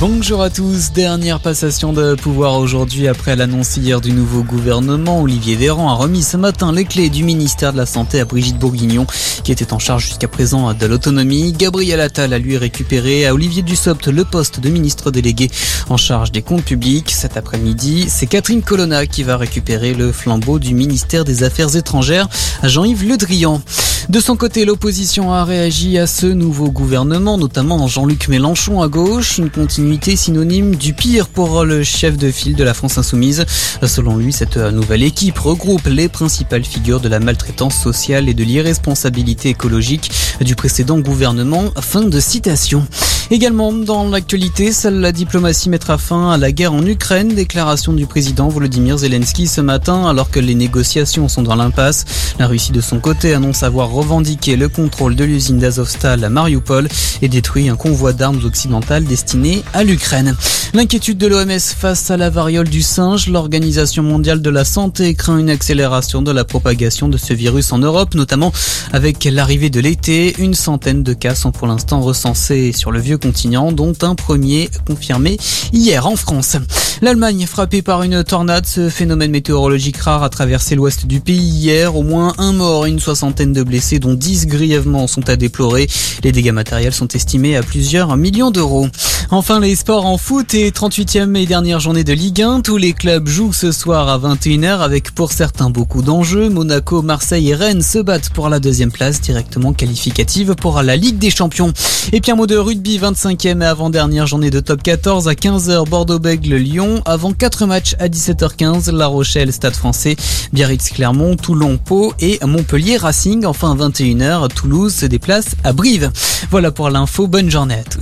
Bonjour à tous, dernière passation de pouvoir aujourd'hui après l'annonce hier du nouveau gouvernement. Olivier Véran a remis ce matin les clés du ministère de la Santé à Brigitte Bourguignon qui était en charge jusqu'à présent de l'autonomie. Gabriel Attal a lui récupéré à Olivier Dussopt le poste de ministre délégué en charge des comptes publics. Cet après-midi, c'est Catherine Colonna qui va récupérer le flambeau du ministère des Affaires étrangères à Jean-Yves Le Drian. De son côté, l'opposition a réagi à ce nouveau gouvernement, notamment Jean-Luc Mélenchon à gauche, une continuité synonyme du pire pour le chef de file de la France insoumise. Selon lui, cette nouvelle équipe regroupe les principales figures de la maltraitance sociale et de l'irresponsabilité écologique du précédent gouvernement. Fin de citation. Également dans l'actualité, seule la diplomatie mettra fin à la guerre en Ukraine. Déclaration du président Volodymyr Zelensky ce matin alors que les négociations sont dans l'impasse. La Russie de son côté annonce avoir revendiqué le contrôle de l'usine d'Azovstal à Mariupol et détruit un convoi d'armes occidentales destiné à l'Ukraine. L'inquiétude de l'OMS face à la variole du singe, l'Organisation mondiale de la santé craint une accélération de la propagation de ce virus en Europe, notamment avec l'arrivée de l'été. Une centaine de cas sont pour l'instant recensés sur le vieux continent, dont un premier confirmé hier en France. L'Allemagne frappée par une tornade, ce phénomène météorologique rare a traversé l'ouest du pays hier. Au moins un mort et une soixantaine de blessés, dont 10 grièvement sont à déplorer. Les dégâts matériels sont estimés à plusieurs millions d'euros. Enfin, les sports en foot et 38e et dernière journée de Ligue 1. Tous les clubs jouent ce soir à 21h avec pour certains beaucoup d'enjeux. Monaco, Marseille et Rennes se battent pour la deuxième place directement qualificative pour la Ligue des Champions. Et puis un mot de rugby, 25e et avant-dernière journée de top 14 à 15h Bordeaux-Bègle, Lyon. Avant 4 matchs à 17h15, La Rochelle, Stade français, Biarritz-Clermont, Toulon, Pau et Montpellier Racing. Enfin 21h, Toulouse se déplace à Brive. Voilà pour l'info, bonne journée à tous.